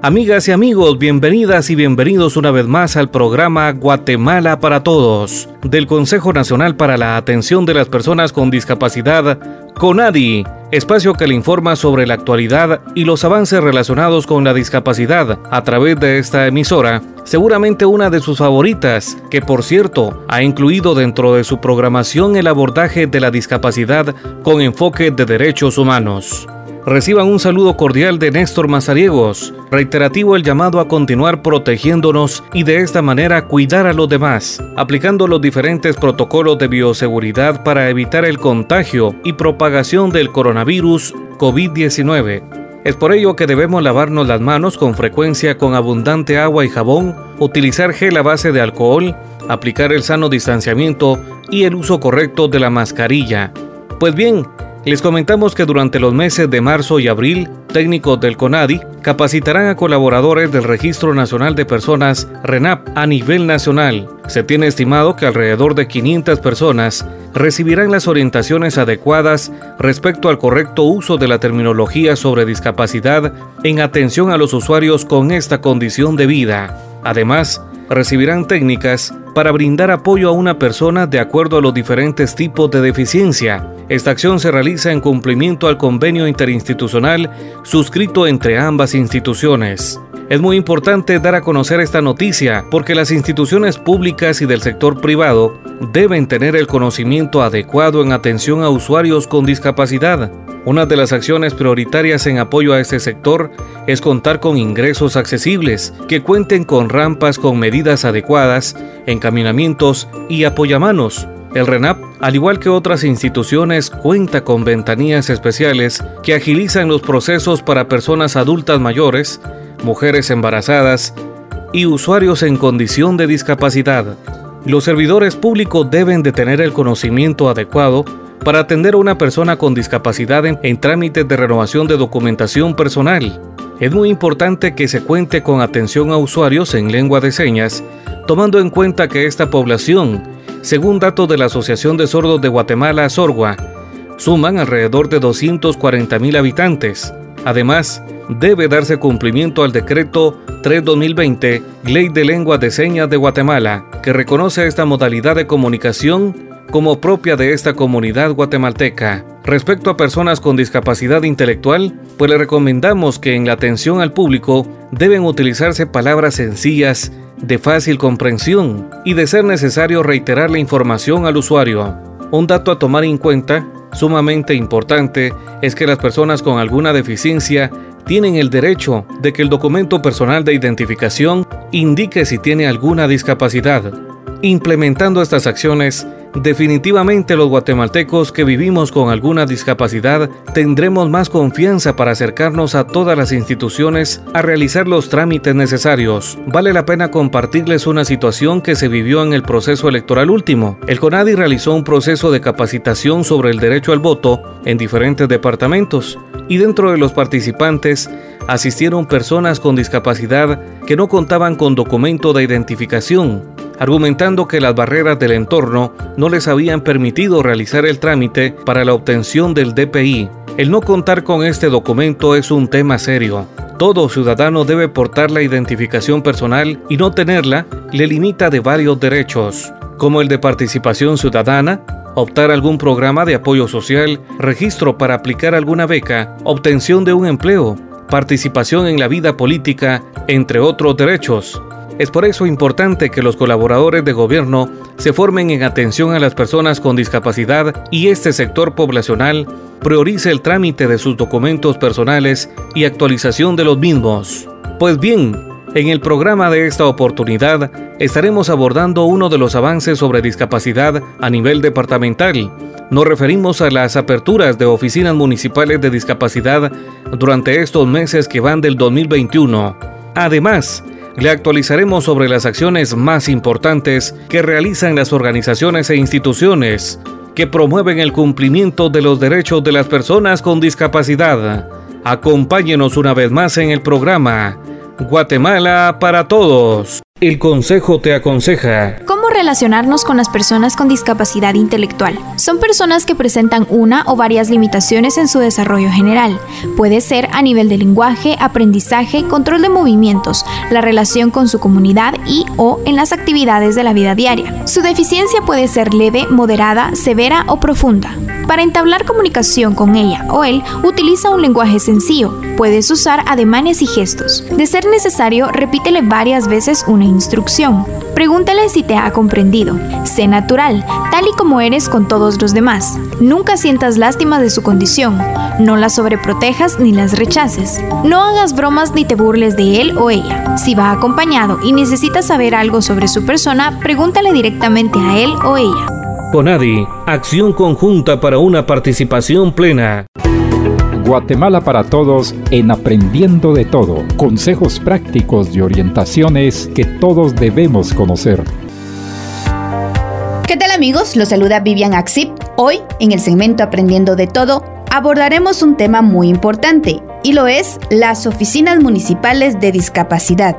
Amigas y amigos, bienvenidas y bienvenidos una vez más al programa Guatemala para Todos del Consejo Nacional para la Atención de las Personas con Discapacidad, CONADI, espacio que le informa sobre la actualidad y los avances relacionados con la discapacidad a través de esta emisora, seguramente una de sus favoritas, que por cierto ha incluido dentro de su programación el abordaje de la discapacidad con enfoque de derechos humanos. Reciban un saludo cordial de Néstor Mazariegos, reiterativo el llamado a continuar protegiéndonos y de esta manera cuidar a los demás, aplicando los diferentes protocolos de bioseguridad para evitar el contagio y propagación del coronavirus COVID-19. Es por ello que debemos lavarnos las manos con frecuencia con abundante agua y jabón, utilizar gel a base de alcohol, aplicar el sano distanciamiento y el uso correcto de la mascarilla. Pues bien, les comentamos que durante los meses de marzo y abril, técnicos del CONADI capacitarán a colaboradores del Registro Nacional de Personas RENAP a nivel nacional. Se tiene estimado que alrededor de 500 personas recibirán las orientaciones adecuadas respecto al correcto uso de la terminología sobre discapacidad en atención a los usuarios con esta condición de vida. Además, recibirán técnicas para brindar apoyo a una persona de acuerdo a los diferentes tipos de deficiencia. Esta acción se realiza en cumplimiento al convenio interinstitucional suscrito entre ambas instituciones. Es muy importante dar a conocer esta noticia porque las instituciones públicas y del sector privado deben tener el conocimiento adecuado en atención a usuarios con discapacidad. Una de las acciones prioritarias en apoyo a este sector es contar con ingresos accesibles, que cuenten con rampas con medidas adecuadas, encaminamientos y apoyamanos. El RENAP, al igual que otras instituciones, cuenta con ventanillas especiales que agilizan los procesos para personas adultas mayores, mujeres embarazadas y usuarios en condición de discapacidad. Los servidores públicos deben de tener el conocimiento adecuado para atender a una persona con discapacidad en, trámites de renovación de documentación personal. Es muy importante que se cuente con atención a usuarios en lengua de señas, tomando en cuenta que esta población, según datos de la Asociación de Sordos de Guatemala, Sorgua, suman alrededor de 240.000 habitantes. Además, debe darse cumplimiento al decreto 3-2020, Ley de Lengua de Señas de Guatemala, que reconoce esta modalidad de comunicación como propia de esta comunidad guatemalteca. Respecto a personas con discapacidad intelectual, pues le recomendamos que en la atención al público deben utilizarse palabras sencillas, de fácil comprensión y de ser necesario reiterar la información al usuario. Un dato a tomar en cuenta, sumamente importante, es que las personas con alguna deficiencia tienen el derecho de que el documento personal de identificación indique si tiene alguna discapacidad. Implementando estas acciones, Definitivamente los guatemaltecos que vivimos con alguna discapacidad tendremos más confianza para acercarnos a todas las instituciones a realizar los trámites necesarios. Vale la pena compartirles una situación que se vivió en el proceso electoral último. El CONADI realizó un proceso de capacitación sobre el derecho al voto en diferentes departamentos y dentro de los participantes asistieron personas con discapacidad que no contaban con documento de identificación argumentando que las barreras del entorno no les habían permitido realizar el trámite para la obtención del DPI. El no contar con este documento es un tema serio. Todo ciudadano debe portar la identificación personal y no tenerla le limita de varios derechos, como el de participación ciudadana, optar algún programa de apoyo social, registro para aplicar alguna beca, obtención de un empleo, participación en la vida política, entre otros derechos. Es por eso importante que los colaboradores de gobierno se formen en atención a las personas con discapacidad y este sector poblacional priorice el trámite de sus documentos personales y actualización de los mismos. Pues bien, en el programa de esta oportunidad estaremos abordando uno de los avances sobre discapacidad a nivel departamental. Nos referimos a las aperturas de oficinas municipales de discapacidad durante estos meses que van del 2021. Además, le actualizaremos sobre las acciones más importantes que realizan las organizaciones e instituciones que promueven el cumplimiento de los derechos de las personas con discapacidad. Acompáñenos una vez más en el programa Guatemala para Todos. El Consejo te aconseja relacionarnos con las personas con discapacidad intelectual. Son personas que presentan una o varias limitaciones en su desarrollo general. Puede ser a nivel de lenguaje, aprendizaje, control de movimientos, la relación con su comunidad y o en las actividades de la vida diaria. Su deficiencia puede ser leve, moderada, severa o profunda. Para entablar comunicación con ella o él, utiliza un lenguaje sencillo. Puedes usar ademanes y gestos. De ser necesario, repítele varias veces una instrucción. Pregúntale si te ha comprendido. Sé natural, tal y como eres con todos los demás. Nunca sientas lástima de su condición. No las sobreprotejas ni las rechaces. No hagas bromas ni te burles de él o ella. Si va acompañado y necesitas saber algo sobre su persona, pregúntale directamente a él o ella. CONADI, acción conjunta para una participación plena. Guatemala para Todos en Aprendiendo de Todo. Consejos prácticos y orientaciones que todos debemos conocer. ¿Qué tal amigos? Los saluda Vivian Axip. Hoy, en el segmento Aprendiendo de Todo, abordaremos un tema muy importante, y lo es las oficinas municipales de discapacidad.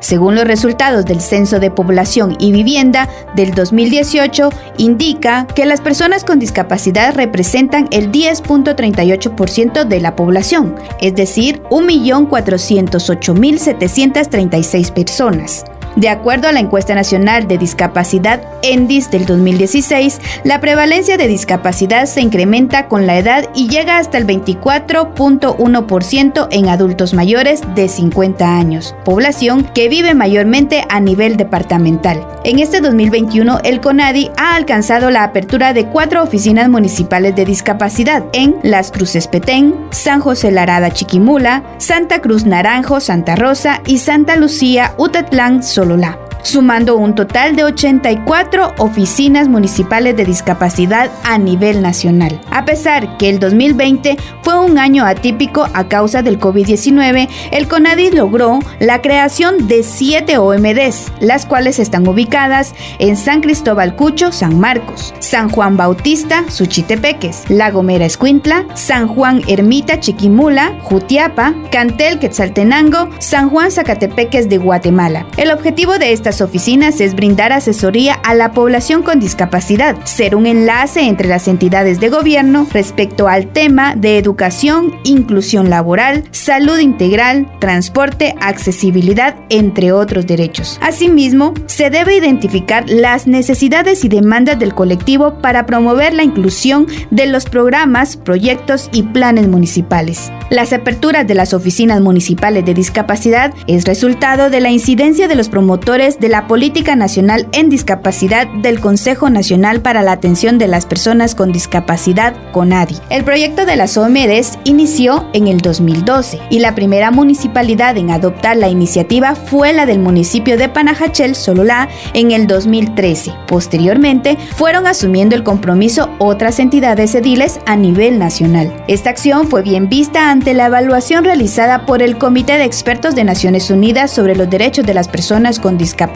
Según los resultados del Censo de Población y Vivienda del 2018, indica que las personas con discapacidad representan el 10.38% de la población, es decir, 1.408.736 personas. De acuerdo a la encuesta nacional de discapacidad ENDIS del 2016, la prevalencia de discapacidad se incrementa con la edad y llega hasta el 24.1% en adultos mayores de 50 años, población que vive mayormente a nivel departamental. En este 2021, el CONADI ha alcanzado la apertura de cuatro oficinas municipales de discapacidad en Las Cruces Petén, San José Larada Chiquimula, Santa Cruz Naranjo, Santa Rosa y Santa Lucía, Utatlán, Sololá sumando un total de 84 oficinas municipales de discapacidad a nivel nacional. A pesar que el 2020 fue un año atípico a causa del COVID-19, el CONADI logró la creación de 7 OMDs, las cuales están ubicadas en San Cristóbal Cucho, San Marcos, San Juan Bautista, Suchitepeques, La Gomera Escuintla, San Juan Ermita Chiquimula, Jutiapa, Cantel Quetzaltenango, San Juan Zacatepeques de Guatemala. El objetivo de esta oficinas es brindar asesoría a la población con discapacidad, ser un enlace entre las entidades de gobierno respecto al tema de educación, inclusión laboral, salud integral, transporte, accesibilidad, entre otros derechos. Asimismo, se debe identificar las necesidades y demandas del colectivo para promover la inclusión de los programas, proyectos y planes municipales. Las aperturas de las oficinas municipales de discapacidad es resultado de la incidencia de los promotores de la Política Nacional en Discapacidad del Consejo Nacional para la Atención de las Personas con Discapacidad, CONADI. El proyecto de las OMDs inició en el 2012 y la primera municipalidad en adoptar la iniciativa fue la del municipio de Panajachel, Sololá, en el 2013. Posteriormente, fueron asumiendo el compromiso otras entidades ediles a nivel nacional. Esta acción fue bien vista ante la evaluación realizada por el Comité de Expertos de Naciones Unidas sobre los Derechos de las Personas con Discapacidad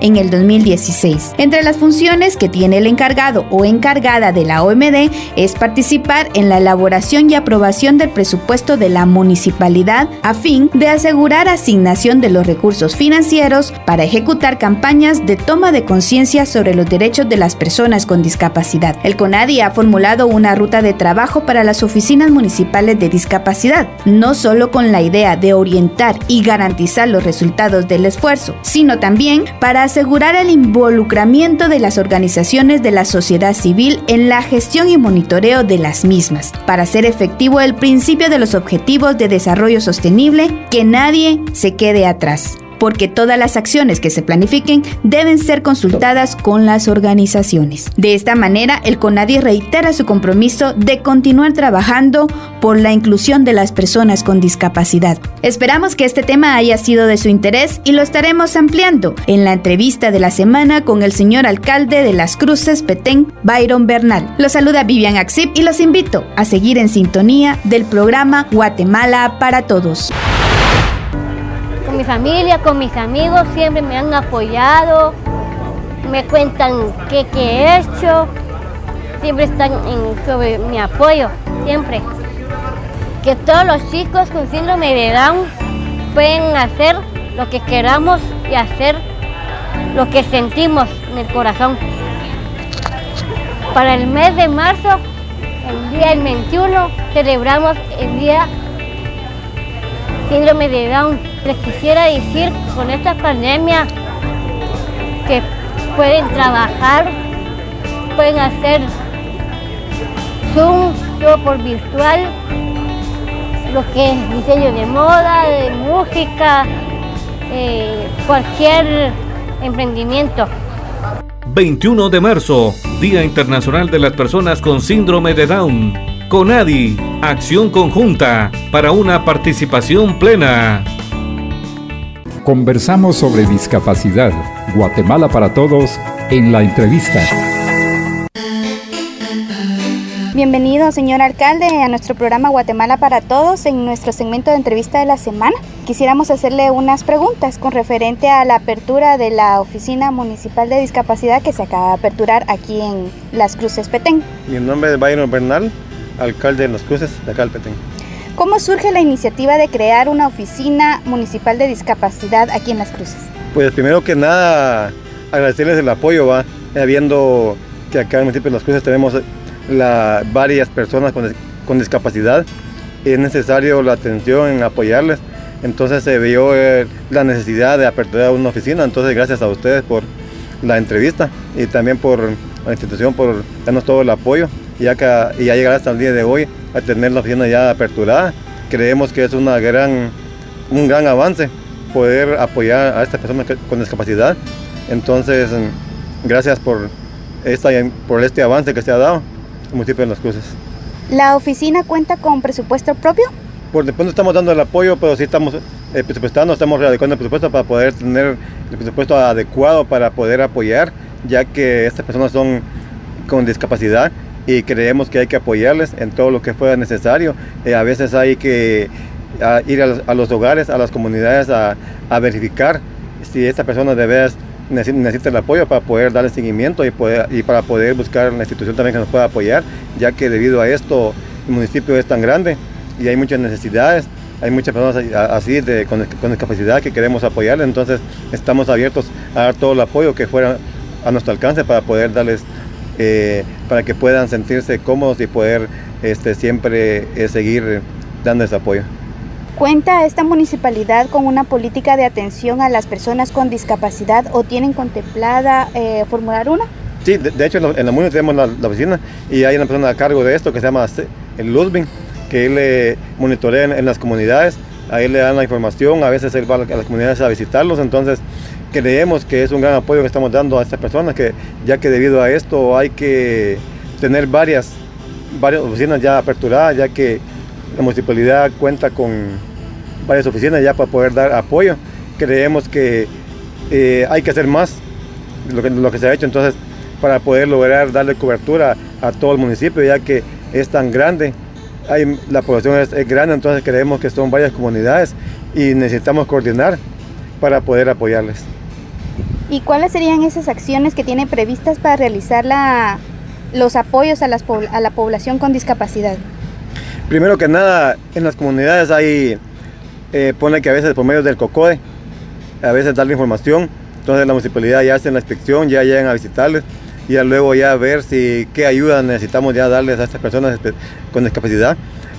en el 2016. Entre las funciones que tiene el encargado o encargada de la OMD es participar en la elaboración y aprobación del presupuesto de la municipalidad a fin de asegurar asignación de los recursos financieros para ejecutar campañas de toma de conciencia sobre los derechos de las personas con discapacidad. El CONADI ha formulado una ruta de trabajo para las oficinas municipales de discapacidad, no solo con la idea de orientar y garantizar los resultados del esfuerzo, sino también para asegurar el involucramiento de las organizaciones de la sociedad civil en la gestión y monitoreo de las mismas, para hacer efectivo el principio de los objetivos de desarrollo sostenible, que nadie se quede atrás porque todas las acciones que se planifiquen deben ser consultadas con las organizaciones. De esta manera, el CONADI reitera su compromiso de continuar trabajando por la inclusión de las personas con discapacidad. Esperamos que este tema haya sido de su interés y lo estaremos ampliando en la entrevista de la semana con el señor alcalde de Las Cruces, Petén, Byron Bernal. Los saluda Vivian Axip y los invito a seguir en sintonía del programa Guatemala para Todos. Mi familia, con mis amigos, siempre me han apoyado, me cuentan qué, he hecho, siempre están sobre mi apoyo, siempre. Que todos los chicos con síndrome de Down pueden hacer lo que queramos y hacer lo que sentimos en el corazón. Para el mes de marzo, el día 21, celebramos el día síndrome de Down. Les quisiera decir con esta pandemia que pueden trabajar, pueden hacer Zoom, todo por virtual, lo que es diseño de moda, de música, eh, cualquier emprendimiento. 21 de marzo, Día Internacional de las Personas con Síndrome de Down. CONADI, acción conjunta para una participación plena. Conversamos sobre discapacidad. Guatemala para todos en la entrevista. Bienvenido, señor alcalde, a nuestro programa Guatemala para Todos en nuestro segmento de entrevista de la semana. Quisiéramos hacerle unas preguntas con referente a la apertura de la Oficina Municipal de Discapacidad que se acaba de aperturar aquí en Las Cruces Petén. Mi nombre es Byron Bernal, alcalde de Las Cruces de acá Petén. ¿Cómo surge la iniciativa de crear una oficina municipal de discapacidad aquí en Las Cruces? Pues primero que nada agradecerles el apoyo, va, viendo que acá en el municipio de Las Cruces tenemos varias personas con, discapacidad es necesario la atención en apoyarles. Entonces se vio eh, la necesidad de aperturar una oficina. Entonces gracias a ustedes por la entrevista y también por la institución por darnos todo el apoyo. Y ya, que, y ya llegar hasta el día de hoy a tener la oficina ya aperturada, creemos que es una gran, un gran avance poder apoyar a estas personas con discapacidad. Entonces, gracias por, esta, por este avance que se ha dado municipio de Las Cruces. ¿La oficina cuenta con presupuesto propio? Por después no estamos dando el apoyo, pero sí estamos eh, presupuestando, estamos readecuando el presupuesto para poder tener el presupuesto adecuado para poder apoyar, ya que estas personas son con discapacidad y creemos que hay que apoyarles en todo lo que fuera necesario. Eh, a veces hay que ir a los, hogares, a las comunidades a, verificar si esta persona de veras necesita el apoyo para poder darle seguimiento y, poder, y para poder buscar una institución también que nos pueda apoyar, ya que debido a esto el municipio es tan grande y hay muchas necesidades, hay muchas personas así de, con, discapacidad que queremos apoyar, entonces estamos abiertos a dar todo el apoyo que fuera a nuestro alcance para poder darles, eh, para que puedan sentirse cómodos y poder este, siempre eh, seguir dando ese apoyo. ¿Cuenta esta municipalidad con una política de atención a las personas con discapacidad o tienen contemplada eh, formular una? Sí, de, hecho en la, municipalidad tenemos la, oficina y hay una persona a cargo de esto que se llama el Luzbin, que él le monitorea en, las comunidades, a él le dan la información, a veces él va a las comunidades a visitarlos, entonces creemos que es un gran apoyo que estamos dando a estas personas, que ya que debido a esto hay que tener varias, varias oficinas ya aperturadas, ya que la municipalidad cuenta con varias oficinas ya para poder dar apoyo. Creemos que eh, hay que hacer más de lo que, lo que se ha hecho, entonces, para poder lograr darle cobertura a todo el municipio, ya que es tan grande. Hay, la población es, grande, entonces creemos que son varias comunidades y necesitamos coordinar para poder apoyarles. ¿Y cuáles serían esas acciones que tiene previstas para realizar la, los apoyos a, las, a la población con discapacidad? Primero que nada, en las comunidades hay, eh, pone que a veces por medio del COCODE, a veces darle información, entonces la municipalidad ya hace la inspección, ya llegan a visitarles y luego ya ver si qué ayuda necesitamos ya darles a estas personas con discapacidad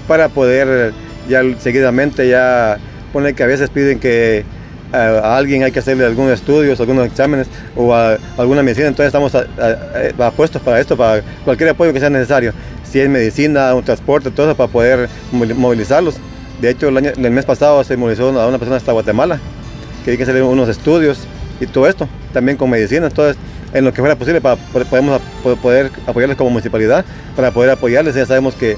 para poder ya seguidamente ya pone que a veces piden que a, alguien hay que hacerle algunos estudios, algunos exámenes o alguna medicina, entonces estamos apuestos para esto, para cualquier apoyo que sea necesario si es medicina, un transporte, todo eso para poder movilizarlos. De hecho, el, mes pasado se movilizó a una persona hasta Guatemala, que hay que hacer unos estudios y todo esto, también con medicina. Entonces, en lo que fuera posible, para podemos poder apoyarles como municipalidad, para poder apoyarles. Ya sabemos que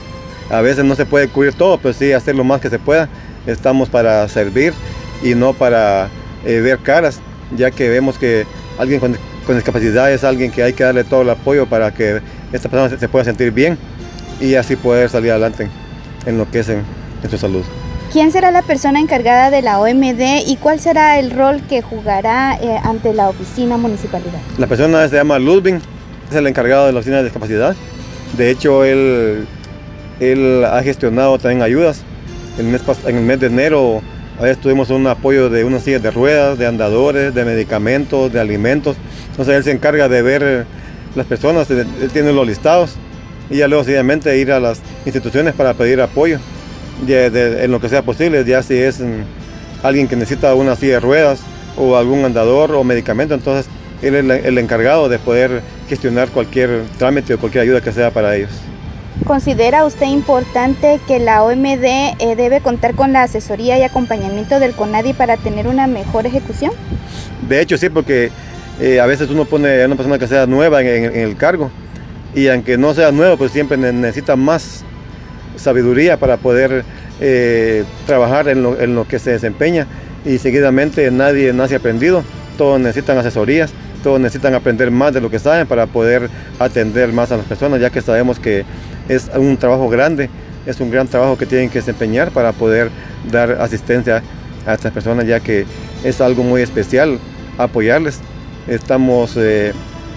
a veces no se puede cubrir todo, pero sí hacer lo más que se pueda. Estamos para servir y no para eh, ver caras, ya que vemos que alguien con, discapacidad es alguien que hay que darle todo el apoyo para que esta persona se pueda sentir bien y así poder salir adelante en lo que es en, su salud. ¿Quién será la persona encargada de la OMD y cuál será el rol que jugará eh, ante la oficina municipalidad? La persona se llama Ludwig, es el encargado de la oficina de discapacidad. De hecho, él, él ha gestionado también ayudas. El mes, en el mes de enero a veces tuvimos un apoyo de unas sillas de ruedas, de andadores, de medicamentos, de alimentos. Entonces él se encarga de ver las personas, él tiene los listados y ya luego seguidamente ir a las instituciones para pedir apoyo en lo que sea posible, ya si es mm, alguien que necesita una silla de ruedas o algún andador o medicamento, entonces él es el encargado de poder gestionar cualquier trámite o cualquier ayuda que sea para ellos. ¿Considera usted importante que la OMD eh, debe contar con la asesoría y acompañamiento del CONADI para tener una mejor ejecución? De hecho, sí, porque eh, a veces uno pone a una persona que sea nueva en, el cargo y aunque no sea nuevo, pues siempre necesita más sabiduría para poder eh, trabajar en lo, en lo, que se desempeña y seguidamente nadie nace aprendido, todos necesitan asesorías, todos necesitan aprender más de lo que saben para poder atender más a las personas, ya que sabemos que es un trabajo grande, es un gran trabajo que tienen que desempeñar para poder dar asistencia a estas personas, ya que es algo muy especial apoyarles. Estamos eh,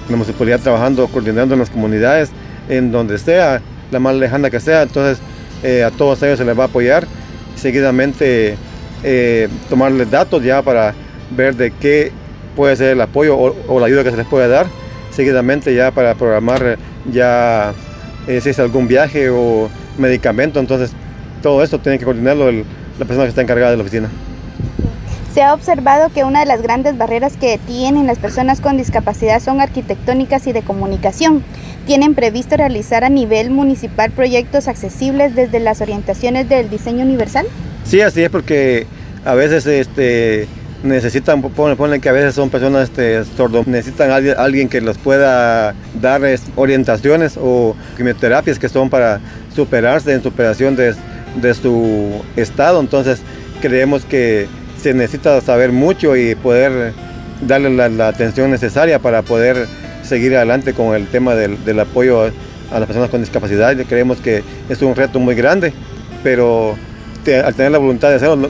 la municipalidad trabajando, coordinando en las comunidades, en donde sea, la más lejana que sea, entonces eh, a todos ellos se les va a apoyar. Seguidamente eh, tomarles datos ya para ver de qué puede ser el apoyo o, la ayuda que se les puede dar. Seguidamente ya para programar ya eh, si es algún viaje o medicamento, entonces todo esto tiene que coordinarlo la persona que está encargada de la oficina. Se ha observado que una de las grandes barreras que tienen las personas con discapacidad son arquitectónicas y de comunicación. ¿Tienen previsto realizar a nivel municipal proyectos accesibles desde las orientaciones del diseño universal? Sí, así es porque a veces este, necesitan, ponen, que a veces son personas este, sordos, necesitan alguien, alguien que los pueda dar orientaciones o quimioterapias que son para superarse en superación de su estado. Entonces creemos que se necesita saber mucho y poder darle la, atención necesaria para poder seguir adelante con el tema del, apoyo a, las personas con discapacidad. Creemos que es un reto muy grande, pero al tener la voluntad de hacerlo,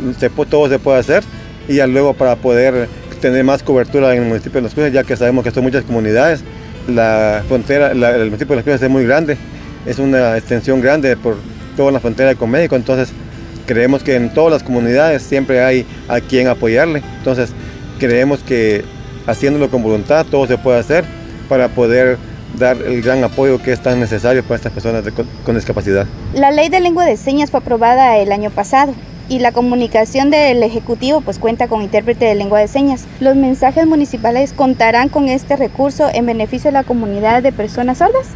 todo se puede hacer y ya luego para poder tener más cobertura en el municipio de Las Cruces, ya que sabemos que son muchas comunidades. La frontera, el municipio de Las Cruces es muy grande, es una extensión grande por toda la frontera con México, entonces creemos que en todas las comunidades siempre hay a quien apoyarle. Entonces creemos que haciéndolo con voluntad todo se puede hacer para poder dar el gran apoyo que es tan necesario para estas personas con discapacidad. La ley de lengua de señas fue aprobada el año pasado y la comunicación del Ejecutivo pues cuenta con intérprete de lengua de señas. Los mensajes municipales contarán con este recurso en beneficio de la comunidad de personas sordas.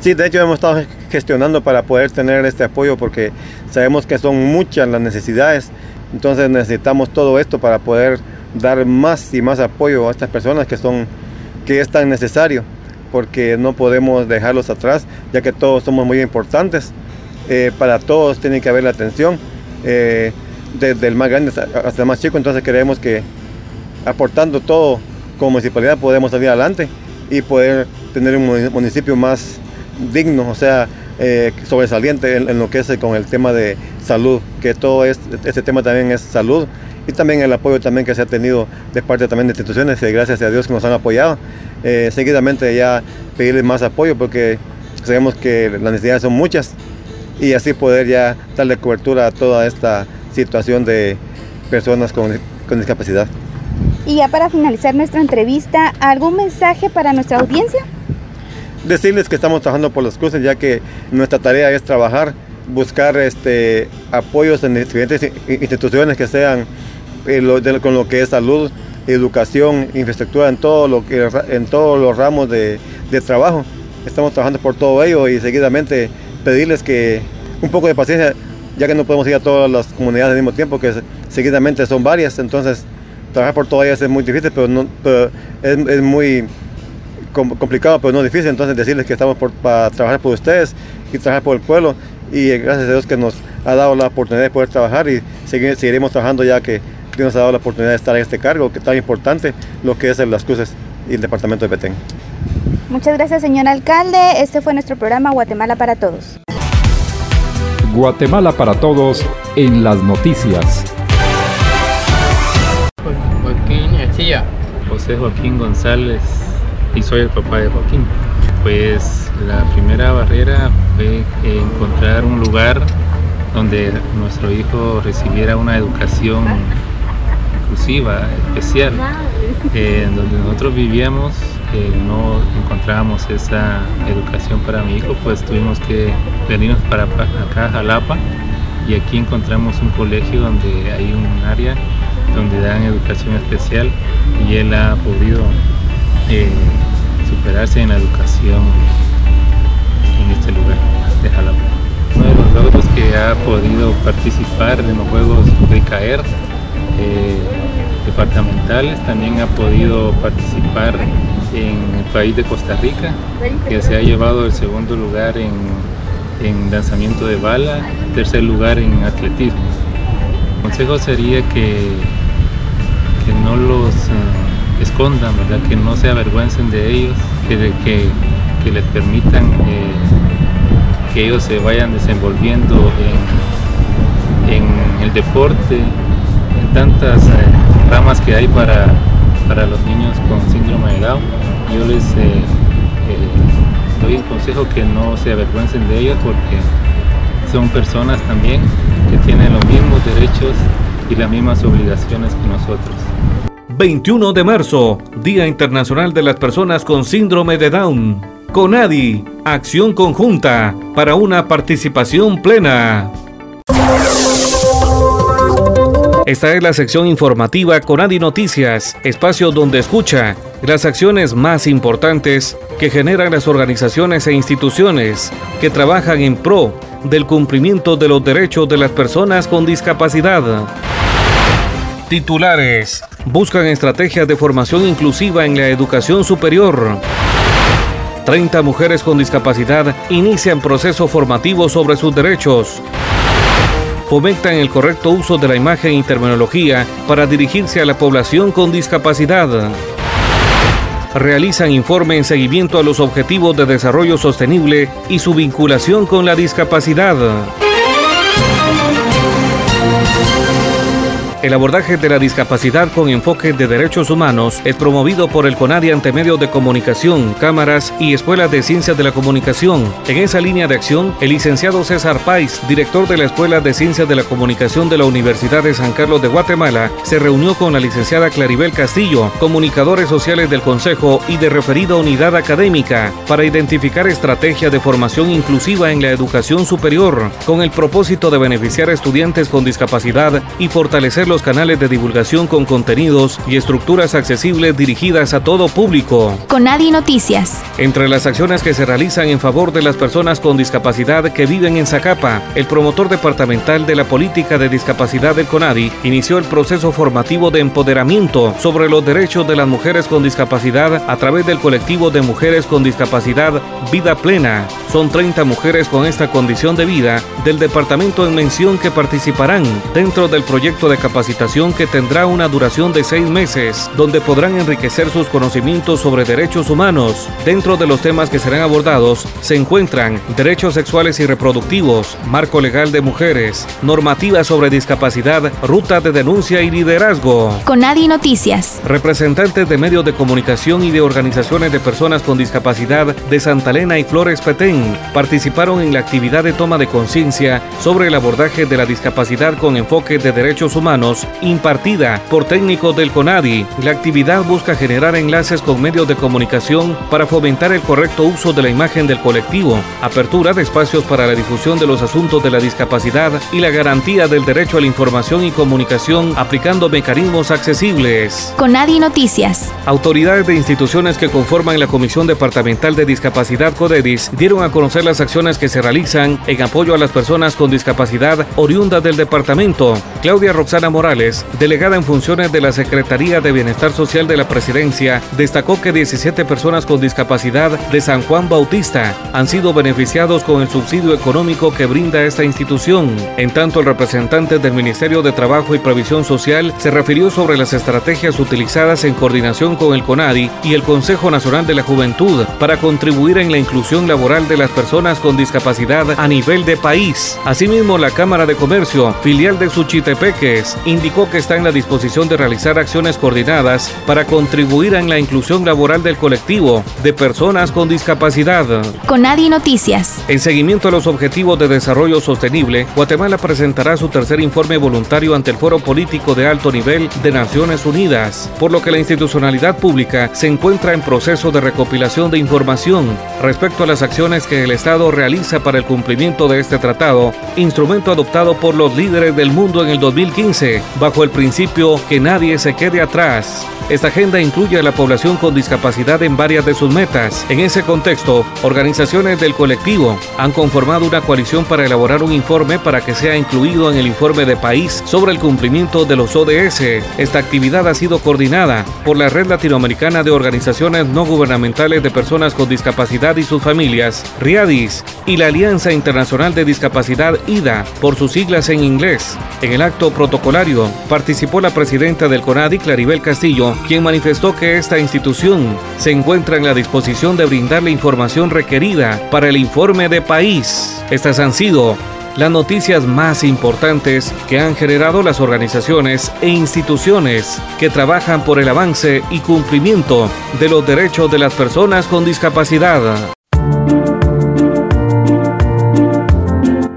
Sí, de hecho hemos estado gestionando para poder tener este apoyo porque sabemos que son muchas las necesidades, entonces necesitamos todo esto para poder dar más y más apoyo a estas personas que son que es tan necesario porque no podemos dejarlos atrás ya que todos somos muy importantes eh, para todos tiene que haber la atención eh, desde el más grande hasta el más chico, entonces creemos que aportando todo como municipalidad podemos salir adelante y poder tener un municipio más digno, o sea, eh, sobresaliente en, lo que es con el tema de salud, que todo este tema también es salud y también el apoyo también que se ha tenido de parte también de instituciones, y gracias a Dios que nos han apoyado. Eh, seguidamente ya pedirles más apoyo porque sabemos que las necesidades son muchas y así poder ya darle cobertura a toda esta situación de personas con, discapacidad. Y ya para finalizar nuestra entrevista, ¿algún mensaje para nuestra audiencia? Decirles que estamos trabajando por los cruces, ya que nuestra tarea es trabajar, buscar este, apoyos en diferentes instituciones que sean eh, con lo que es salud, educación, infraestructura, en, todo lo que, en todos los ramos de, de trabajo. Estamos trabajando por todo ello y seguidamente pedirles que un poco de paciencia, ya que no podemos ir a todas las comunidades al mismo tiempo, que seguidamente son varias, entonces trabajar por todas ellas es muy difícil, pero, no, es, muy complicado, pero no difícil, entonces decirles que estamos para trabajar por ustedes y trabajar por el pueblo y gracias a Dios que nos ha dado la oportunidad de poder trabajar y seguiremos trabajando ya que Dios nos ha dado la oportunidad de estar en este cargo, que es tan importante lo que es Las Cruces y el departamento de Petén. Muchas gracias, señor alcalde. Este fue nuestro programa Guatemala para Todos. Guatemala para Todos en las noticias. Joaquín García. José Joaquín González y soy el papá de Joaquín. Pues la primera barrera fue encontrar un lugar donde nuestro hijo recibiera una educación inclusiva, especial. Eh, en donde nosotros vivíamos no encontrábamos esa educación para mi hijo, pues tuvimos que venirnos para acá a Jalapa y aquí encontramos un colegio donde hay un área donde dan educación especial y él ha podido eh, superarse en la educación en este lugar de Jalapa. Uno de los logros que ha podido participar en los Juegos de Caer eh, departamentales, también ha podido participar en el país de Costa Rica, que se ha llevado el segundo lugar en, lanzamiento de bala, tercer lugar en atletismo. El consejo sería que, que no los eh, escondan, ¿verdad? que no se avergüencen de ellos, que, que, les permitan eh, que ellos se vayan desenvolviendo en, en el deporte, en tantas eh, ramas que hay para, para los niños con síndrome de Down. Yo les eh, eh, doy el consejo que no se avergüencen de ellos porque son personas también que tienen los mismos derechos y las mismas obligaciones que nosotros. 21 de marzo, Día Internacional de las Personas con Síndrome de Down. CONADI, acción conjunta para una participación plena. Esta es la sección informativa Conadi Noticias, espacio donde escucha las acciones más importantes que generan las organizaciones e instituciones que trabajan en pro del cumplimiento de los derechos de las personas con discapacidad. Titulares. Buscan estrategias de formación inclusiva en la educación superior. 30 mujeres con discapacidad inician proceso formativo sobre sus derechos fomentan el correcto uso de la imagen y terminología para dirigirse a la población con discapacidad. Realizan informe en seguimiento a los objetivos de desarrollo sostenible y su vinculación con la discapacidad. El abordaje de la discapacidad con enfoque de derechos humanos es promovido por el CONADI ante medios de comunicación, cámaras y escuelas de ciencias de la comunicación. En esa línea de acción, el licenciado César Pais, director de la Escuela de Ciencias de la Comunicación de la Universidad de San Carlos de Guatemala, se reunió con la licenciada Claribel Castillo, comunicadores sociales del Consejo y de referida unidad académica, para identificar estrategias de formación inclusiva en la educación superior, con el propósito de beneficiar a estudiantes con discapacidad y fortalecer los canales de divulgación con contenidos y estructuras accesibles dirigidas a todo público. Conadi Noticias. Entre las acciones que se realizan en favor de las personas con discapacidad que viven en Zacapa, el promotor departamental de la política de discapacidad del CONADI inició el proceso formativo de empoderamiento sobre los derechos de las mujeres con discapacidad a través del colectivo de mujeres con discapacidad Vida Plena. Son 30 mujeres con esta condición de vida del departamento en mención que participarán dentro del proyecto de capacitación capacitación que tendrá una duración de seis meses, donde podrán enriquecer sus conocimientos sobre derechos humanos. Dentro de los temas que serán abordados se encuentran derechos sexuales y reproductivos, marco legal de mujeres, normativa sobre discapacidad, ruta de denuncia y liderazgo. Conadi Noticias. Representantes de medios de comunicación y de organizaciones de personas con discapacidad de Santa Elena y Flores Petén participaron en la actividad de toma de conciencia sobre el abordaje de la discapacidad con enfoque de derechos humanos impartida por técnicos del CONADI. La actividad busca generar enlaces con medios de comunicación para fomentar el correcto uso de la imagen del colectivo, apertura de espacios para la difusión de los asuntos de la discapacidad y la garantía del derecho a la información y comunicación aplicando mecanismos accesibles. CONADI Noticias. Autoridades de instituciones que conforman la Comisión Departamental de Discapacidad CODEDIS dieron a conocer las acciones que se realizan en apoyo a las personas con discapacidad oriundas del departamento. Claudia Roxana Morales, delegada en funciones de la Secretaría de Bienestar Social de la Presidencia, destacó que 17 personas con discapacidad de San Juan Bautista han sido beneficiados con el subsidio económico que brinda esta institución. En tanto, el representante del Ministerio de Trabajo y Previsión Social se refirió sobre las estrategias utilizadas en coordinación con el CONADI y el Consejo Nacional de la Juventud para contribuir en la inclusión laboral de las personas con discapacidad a nivel de país. Asimismo, la Cámara de Comercio, filial de Suchitepeques, indicó que está en la disposición de realizar acciones coordinadas para contribuir en la inclusión laboral del colectivo de personas con discapacidad. CONADI Noticias. En seguimiento a los objetivos de desarrollo sostenible, Guatemala presentará su tercer informe voluntario ante el Foro Político de Alto Nivel de Naciones Unidas, por lo que la institucionalidad pública se encuentra en proceso de recopilación de información respecto a las acciones que el Estado realiza para el cumplimiento de este tratado, instrumento adoptado por los líderes del mundo en el 2015, bajo el principio que nadie se quede atrás. Esta agenda incluye a la población con discapacidad en varias de sus metas. En ese contexto, organizaciones del colectivo han conformado una coalición para elaborar un informe para que sea incluido en el informe de país sobre el cumplimiento de los ODS. Esta actividad ha sido coordinada por la Red Latinoamericana de Organizaciones No Gubernamentales de Personas con Discapacidad y sus familias, RIADIS, y la Alianza Internacional de Discapacidad IDA, por sus siglas en inglés. En el acto participó la presidenta del CONADI, Claribel Castillo, quien manifestó que esta institución se encuentra en la disposición de brindar la información requerida para el informe de país. Estas han sido las noticias más importantes que han generado las organizaciones e instituciones que trabajan por el avance y cumplimiento de los derechos de las personas con discapacidad.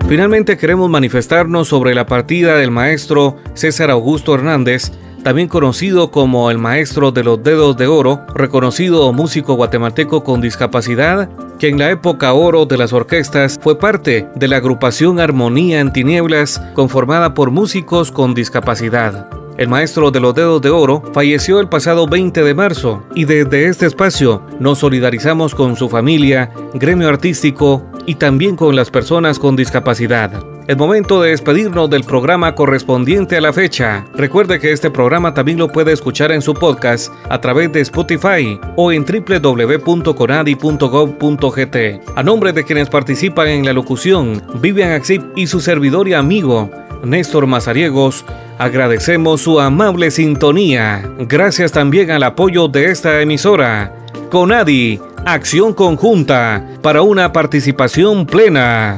Finalmente queremos manifestarnos sobre la partida del maestro César Augusto Hernández, también conocido como el maestro de los dedos de oro, reconocido músico guatemalteco con discapacidad, que en la época oro de las orquestas fue parte de la agrupación Armonía en Tinieblas, conformada por músicos con discapacidad. El maestro de los dedos de oro falleció el pasado 20 de marzo y desde este espacio nos solidarizamos con su familia, gremio artístico y también con las personas con discapacidad. Es momento de despedirnos del programa correspondiente a la fecha. Recuerde que este programa también lo puede escuchar en su podcast a través de Spotify o en www.conadi.gov.gt. A nombre de quienes participan en la locución, Vivian Axip y su servidor y amigo, Néstor Mazariegos, agradecemos su amable sintonía. Gracias también al apoyo de esta emisora. Conadi, acción conjunta para una participación plena.